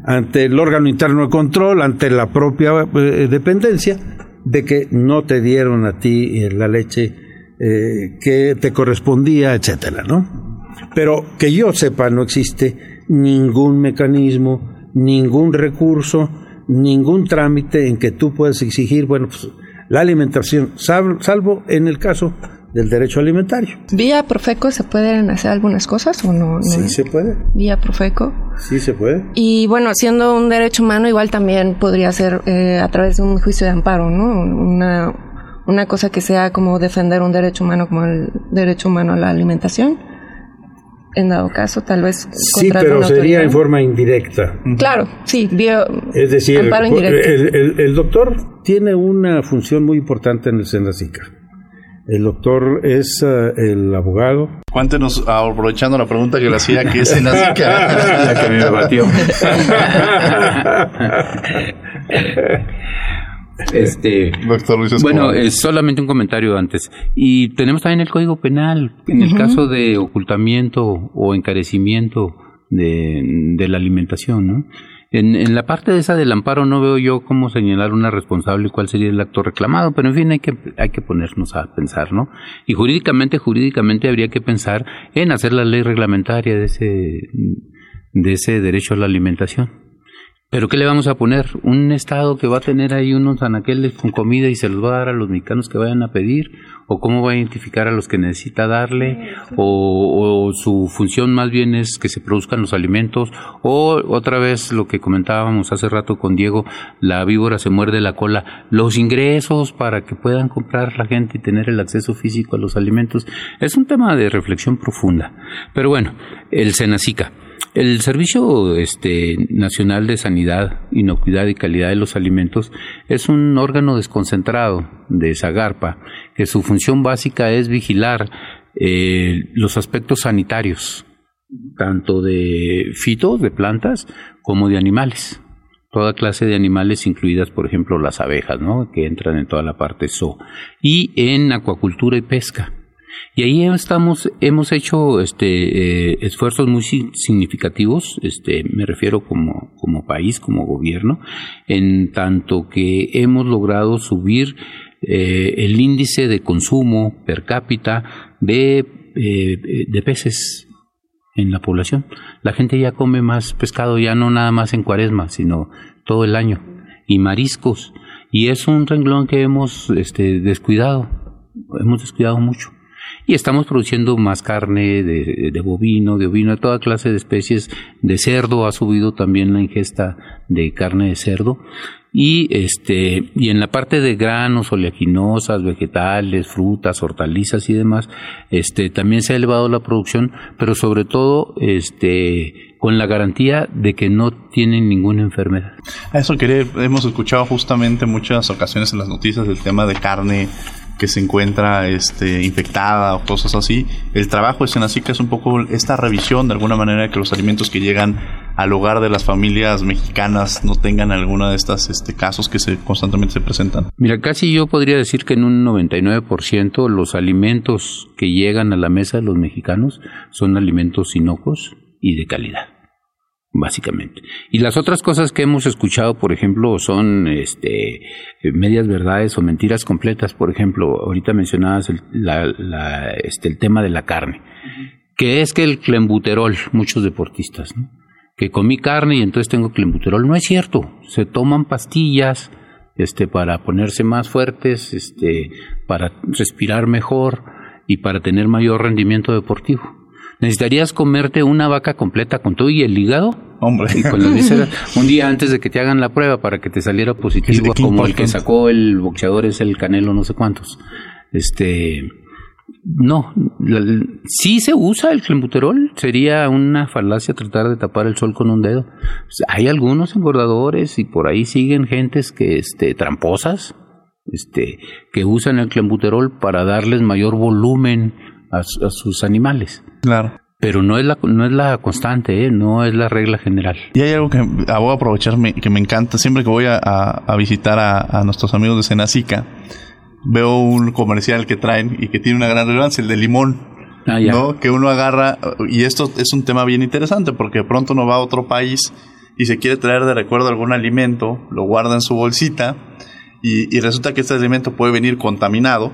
ante el órgano interno de control, ante la propia eh, dependencia, de que no te dieron a ti eh, la leche eh, que te correspondía, etcétera, ¿no? Pero que yo sepa, no existe ningún mecanismo, ningún recurso, ningún trámite en que tú puedas exigir, bueno, pues la alimentación, salvo en el caso del derecho alimentario. ¿Vía Profeco se pueden hacer algunas cosas o no? Sí se puede. ¿Vía Profeco? Sí se puede. Y bueno, siendo un derecho humano, igual también podría ser eh, a través de un juicio de amparo, ¿no? Una, una cosa que sea como defender un derecho humano como el derecho humano a la alimentación. En dado caso, tal vez. Sí, pero sería en forma indirecta. Claro, sí, vía Es decir, el, el, doctor tiene una función muy importante en el Senacica el doctor es uh, el abogado. Cuéntenos, aprovechando la pregunta que le hacía, ¿qué es Senacica? la que me batió. Este, Doctor Luis bueno, es solamente un comentario antes. Y tenemos también el Código Penal, en el caso de ocultamiento o encarecimiento de, de la alimentación, ¿no? En, la parte de esa del amparo no veo yo cómo señalar una responsable y cuál sería el acto reclamado, pero en fin hay que, hay que ponernos a pensar, ¿no? Y jurídicamente, jurídicamente habría que pensar en hacer la ley reglamentaria de ese, de ese derecho a la alimentación. Pero ¿qué le vamos a poner? ¿Un Estado que va a tener ahí unos anaqueles con comida y se los va a dar a los mexicanos que vayan a pedir? ¿O cómo va a identificar a los que necesita darle? ¿O, su función más bien es que se produzcan los alimentos? ¿O otra vez lo que comentábamos hace rato con Diego, la víbora se muerde la cola? Los ingresos para que puedan comprar la gente y tener el acceso físico a los alimentos. Es un tema de reflexión profunda. Pero bueno, el Senacica. El Servicio este, Nacional de Sanidad, Inocuidad y Calidad de los Alimentos es un órgano desconcentrado de Zagarpa, que su función básica es vigilar eh, los aspectos sanitarios, tanto de fitos, de plantas, como de animales. Toda clase de animales, incluidas, por ejemplo, las abejas, ¿no? que entran en toda la parte zoo. Y en acuacultura y pesca y ahí estamos, hemos hecho este, eh, esfuerzos muy significativos, este, me refiero como, como país, como gobierno, en tanto que hemos logrado subir eh, el índice de consumo per cápita de, eh, de peces en la población. La gente ya come más pescado, ya no nada más en cuaresma, sino todo el año, y mariscos. Y es un renglón que hemos este, descuidado, hemos descuidado mucho y estamos produciendo más carne de, bovino, de ovino, de toda clase de especies. De cerdo ha subido también la ingesta de carne de cerdo. Y, este, y en la parte de granos, oleaginosas, vegetales, frutas, hortalizas y demás, este, también se ha elevado la producción, pero sobre todo, este, con la garantía de que no tienen ninguna enfermedad. A eso quería, hemos escuchado justamente muchas ocasiones en las noticias del tema de carne que se encuentra este, infectada o cosas así. El trabajo de Senacica es un poco esta revisión de alguna manera que los alimentos que llegan al hogar de las familias mexicanas no tengan alguna de estas este, casos que se constantemente se presentan. Mira, casi yo podría decir que en un 99% los alimentos que llegan a la mesa de los mexicanos son alimentos inocuos y de calidad básicamente. Y las otras cosas que hemos escuchado, por ejemplo, son este, medias verdades o mentiras completas. Por ejemplo, ahorita mencionabas el, este, el tema de la carne, que es que el clembuterol, muchos deportistas, que comí carne y entonces tengo clembuterol. No es cierto, se toman pastillas este, para ponerse más fuertes, este, para respirar mejor y para tener mayor rendimiento deportivo necesitarías comerte una vaca completa con todo y el hígado. Hombre. Y un día antes de que te hagan la prueba para que te saliera positivo, como el que sacó el boxeador es el Canelo, no sé cuántos. Este. No, sí se usa el clenbuterol, sería una falacia tratar de tapar el sol con un dedo. Hay algunos engordadores y por ahí siguen gentes que, este, tramposas, este, que usan el clenbuterol para darles mayor volumen a, sus animales. Claro. pero no es la no es la constante, ¿eh? no es la regla general. Y hay algo que ah, voy a aprovechar que me encanta siempre que voy a, visitar a, nuestros amigos de Senacica veo un comercial que traen y que tiene una gran relevancia, el de limón. Ah, ¿no? Que uno agarra, y esto es un tema bien interesante porque de pronto uno va a otro país y se quiere traer de recuerdo algún alimento, lo guarda en su bolsita y, y resulta que este alimento puede venir contaminado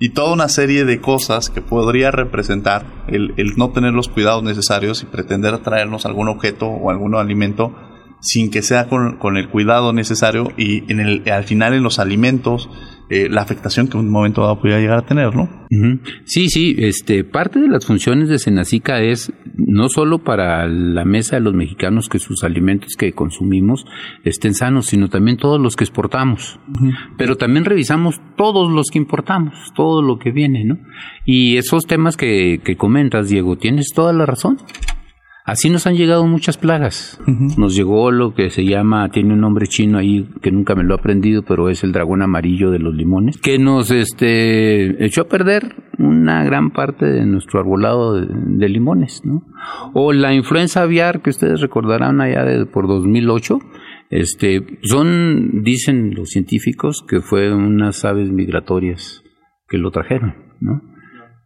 y toda una serie de cosas que podría representar el, el, no tener los cuidados necesarios y pretender traernos algún objeto o algún alimento sin que sea con, con el cuidado necesario y en el, al final en los alimentos eh, la afectación que en un momento dado pudiera llegar a tener, ¿no? Sí, sí, este, parte de las funciones de Senacica es no solo para la mesa de los mexicanos que sus alimentos que consumimos estén sanos, sino también todos los que exportamos. Pero también revisamos todos los que importamos, todo lo que viene, ¿no? Y esos temas que, que comentas, Diego, tienes toda la razón. Así nos han llegado muchas plagas. Nos llegó lo que se llama, tiene un nombre chino ahí que nunca me lo he aprendido, pero es el dragón amarillo de los limones, que nos este, echó a perder una gran parte de nuestro arbolado de, limones, ¿no? O la influenza aviar que ustedes recordarán allá de, por 2008, este, son, dicen los científicos, que fue unas aves migratorias que lo trajeron, ¿no?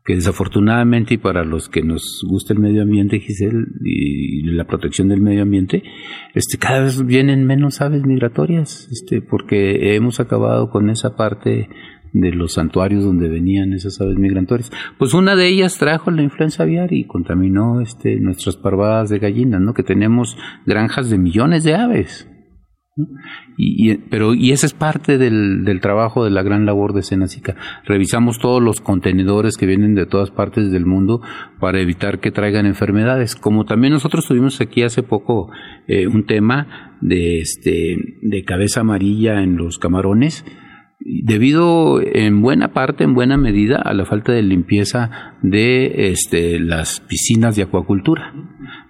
Que desafortunadamente y para los que nos gusta el medio ambiente, Giselle, y la protección del medio ambiente, este, cada vez vienen menos aves migratorias, este, porque hemos acabado con esa parte de los santuarios donde venían esas aves migratorias. Pues una de ellas trajo la influenza aviar y contaminó este, nuestras parvadas de gallinas, ¿no? Que tenemos granjas de millones de aves. Y, pero, y esa es parte del, del, trabajo de la gran labor de Senacica. Revisamos todos los contenedores que vienen de todas partes del mundo para evitar que traigan enfermedades. Como también nosotros tuvimos aquí hace poco eh, un tema de, este, de cabeza amarilla en los camarones, debido en buena parte, en buena medida, a la falta de limpieza de este, las piscinas de acuacultura.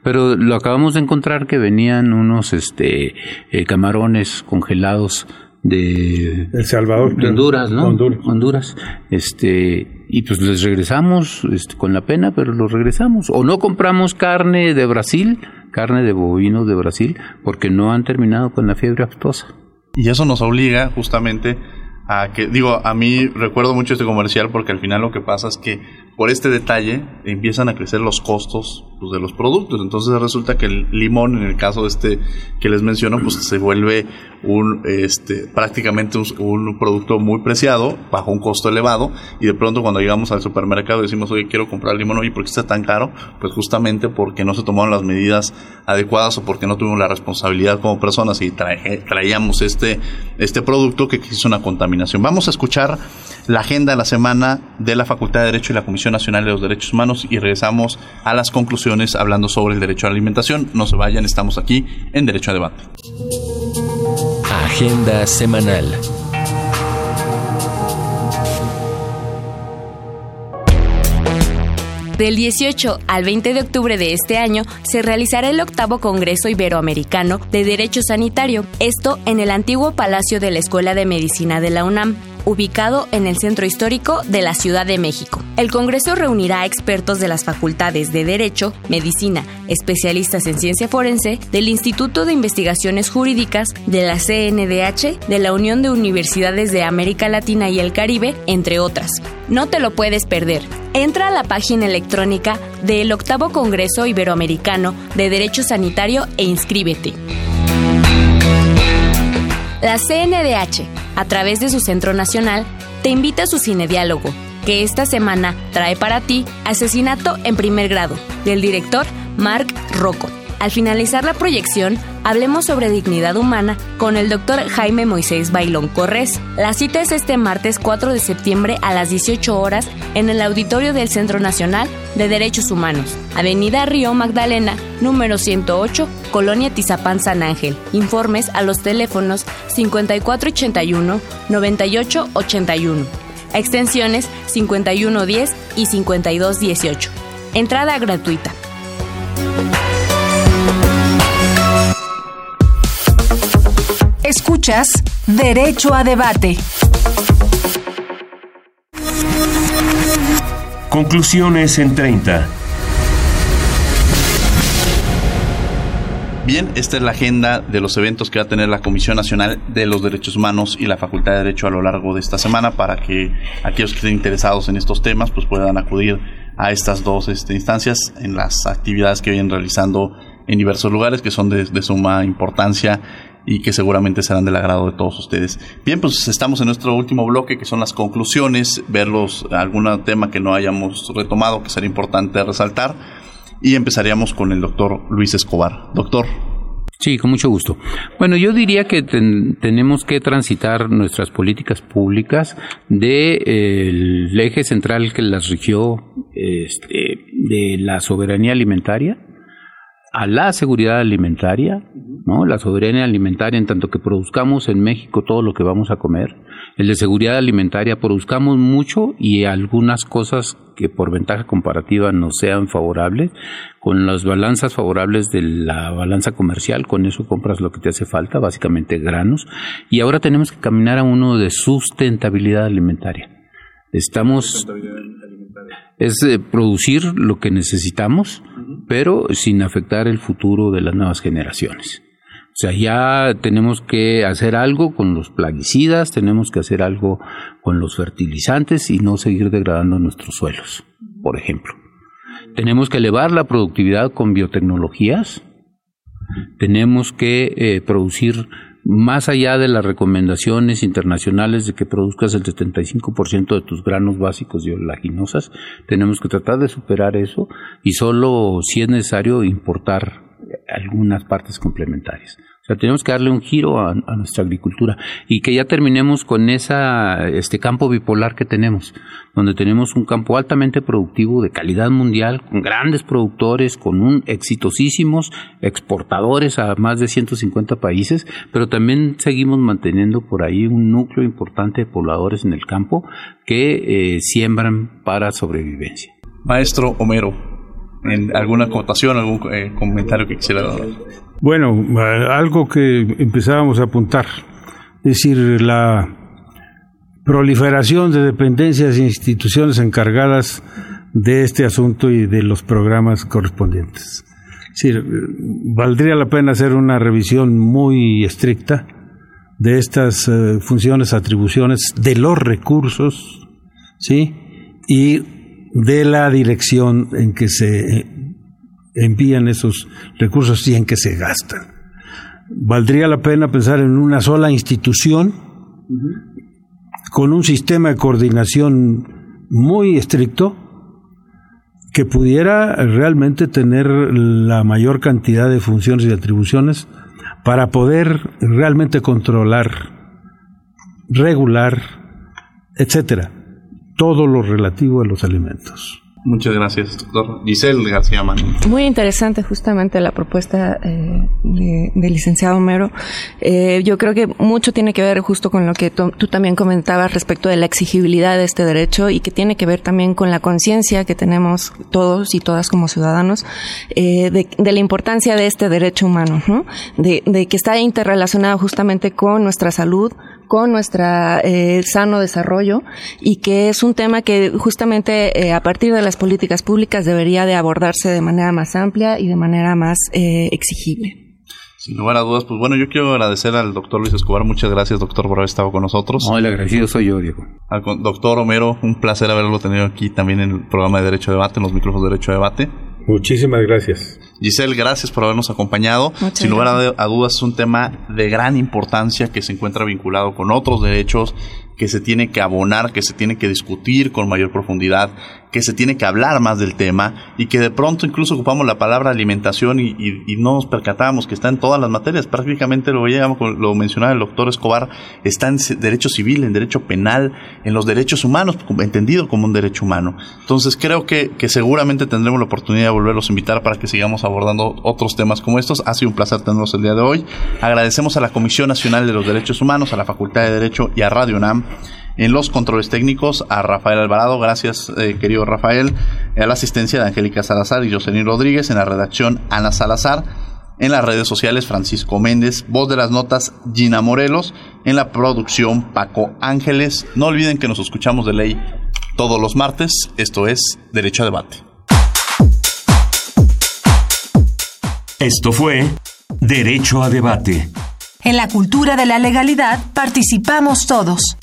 Pero lo acabamos de encontrar que venían unos este, eh, camarones congelados de El Salvador, Honduras, ¿no? Honduras. Este, y pues les regresamos este, con la pena, pero los regresamos. O no compramos carne de Brasil, carne de bovinos de Brasil, porque no han terminado con la fiebre aftosa. Y eso nos obliga justamente a que, digo, a mí recuerdo mucho este comercial porque al final lo que pasa es que por este detalle empiezan a crecer los costos pues, de los productos. Entonces resulta que el limón, en el caso de este que les menciono, pues se vuelve un este prácticamente un, producto muy preciado bajo un costo elevado y de pronto cuando llegamos al supermercado decimos, oye, quiero comprar limón, ¿y por qué está tan caro? Pues justamente porque no se tomaron las medidas adecuadas o porque no tuvimos la responsabilidad como personas y traíamos este, este producto que hizo una contaminación. Vamos a escuchar la agenda de la semana de la Facultad de Derecho y la Comisión Nacional de los Derechos Humanos y regresamos a las conclusiones hablando sobre el derecho a la alimentación. No se vayan, estamos aquí en Derecho a Debate. Agenda semanal. Del 18 al 20 de octubre de este año se realizará el octavo Congreso Iberoamericano de Derecho Sanitario, esto en el antiguo Palacio de la Escuela de Medicina de la UNAM ubicado en el centro histórico de la Ciudad de México. El Congreso reunirá a expertos de las facultades de Derecho, Medicina, especialistas en ciencia forense, del Instituto de Investigaciones Jurídicas, de la CNDH, de la Unión de Universidades de América Latina y el Caribe, entre otras. No te lo puedes perder. Entra a la página electrónica del octavo Congreso Iberoamericano de Derecho Sanitario e inscríbete. La CNDH, a través de su Centro Nacional, te invita a su cinediálogo, que esta semana trae para ti Asesinato en primer grado, del director Mark Rocco. Al finalizar la proyección, hablemos sobre dignidad humana con el doctor Jaime Moisés Bailón Corres. La cita es este martes 4 de septiembre a las 18 horas en el auditorio del Centro Nacional de Derechos Humanos, Avenida Río Magdalena, número 108, Colonia Tizapán San Ángel. Informes a los teléfonos 5481-9881, extensiones 5110 y 5218. Entrada gratuita. Escuchas Derecho a Debate. Conclusiones en 30. Bien, esta es la agenda de los eventos que va a tener la Comisión Nacional de los Derechos Humanos y la Facultad de Derecho a lo largo de esta semana para que aquellos que estén interesados en estos temas pues puedan acudir a estas dos este, instancias en las actividades que vienen realizando en diversos lugares que son de, de suma importancia y que seguramente serán del agrado de todos ustedes. Bien, pues estamos en nuestro último bloque que son las conclusiones, verlos algún tema que no hayamos retomado que sería importante resaltar y empezaríamos con el doctor Luis Escobar. Doctor. Sí, con mucho gusto. Bueno, yo diría que tenemos que transitar nuestras políticas públicas del de, eje central que las rigió este, de la soberanía alimentaria a la seguridad alimentaria, ¿no? La soberanía alimentaria en tanto que produzcamos en México todo lo que vamos a comer. El de seguridad alimentaria, produzcamos mucho y algunas cosas que por ventaja comparativa nos sean favorables, con las balanzas favorables de la balanza comercial, con eso compras lo que te hace falta, básicamente granos, y ahora tenemos que caminar a uno de sustentabilidad alimentaria. Estamos es eh, producir lo que necesitamos, pero sin afectar el futuro de las nuevas generaciones. O sea, ya tenemos que hacer algo con los plaguicidas, tenemos que hacer algo con los fertilizantes y no seguir degradando nuestros suelos, por ejemplo. Tenemos que elevar la productividad con biotecnologías, tenemos que eh, producir más allá de las recomendaciones internacionales de que produzcas el 75% de tus granos básicos y oleaginosas, tenemos que tratar de superar eso y solo si es necesario importar algunas partes complementarias. O sea, tenemos que darle un giro a, nuestra agricultura y que ya terminemos con esa, este campo bipolar que tenemos, donde tenemos un campo altamente productivo de calidad mundial, con grandes productores, con un exitosísimos exportadores a más de 150 países, pero también seguimos manteniendo por ahí un núcleo importante de pobladores en el campo que eh, siembran para sobrevivencia. Maestro Homero, ¿en alguna acotación, algún eh, comentario que quisiera dar? Bueno, algo que empezábamos a apuntar, es decir, la proliferación de dependencias e instituciones encargadas de este asunto y de los programas correspondientes. Es decir, valdría la pena hacer una revisión muy estricta de estas eh, funciones, atribuciones, de los recursos, ¿sí? Y de la dirección en que se envían esos recursos y en que se gastan. Valdría la pena pensar en una sola institución con un sistema de coordinación muy estricto que pudiera realmente tener la mayor cantidad de funciones y atribuciones para poder realmente controlar, regular, etcétera, todo lo relativo a los alimentos. Muchas gracias, doctor. Giselle García Mann. Muy interesante justamente la propuesta eh, del licenciado Homero. Eh, yo creo que mucho tiene que ver justo con lo que tú, también comentabas respecto de la exigibilidad de este derecho y que tiene que ver también con la conciencia que tenemos todos y todas como ciudadanos eh, de, de, la importancia de este derecho humano, ¿no? de, de que está interrelacionado justamente con nuestra salud, con nuestro eh, sano desarrollo y que es un tema que justamente eh, a partir de las políticas públicas debería de abordarse de manera más amplia y de manera más eh, exigible. Sin lugar a dudas, pues bueno, yo quiero agradecer al doctor Luis Escobar. Muchas gracias, doctor, por haber estado con nosotros. No, el agradecido soy yo, Diego. Al doctor Homero, un placer haberlo tenido aquí también en el programa de Derecho a Debate, en los micrófonos de Derecho a Debate. Muchísimas gracias. Giselle, gracias por habernos acompañado. Sin lugar a, dudas, es un tema de gran importancia que se encuentra vinculado con otros derechos que se tiene que abonar, que se tiene que discutir con mayor profundidad, que se tiene que hablar más del tema y que de pronto incluso ocupamos la palabra alimentación y, no nos percatamos que está en todas las materias. Prácticamente lo veíamos, lo mencionaba el doctor Escobar, está en derecho civil, en derecho penal, en los derechos humanos, entendido como un derecho humano. Entonces creo que, que seguramente tendremos la oportunidad de volverlos a invitar para que sigamos abordando otros temas como estos. Ha sido un placer tenerlos el día de hoy. Agradecemos a la Comisión Nacional de los Derechos Humanos, a la Facultad de Derecho y a Radio UNAM en los controles técnicos a Rafael Alvarado, gracias eh, querido Rafael, a la asistencia de Angélica Salazar y Jocelyn Rodríguez, en la redacción Ana Salazar, en las redes sociales Francisco Méndez, voz de las notas Gina Morelos, en la producción Paco Ángeles. No olviden que nos escuchamos de ley todos los martes, esto es Derecho a Debate. Esto fue Derecho a debate. En la cultura de la legalidad participamos todos.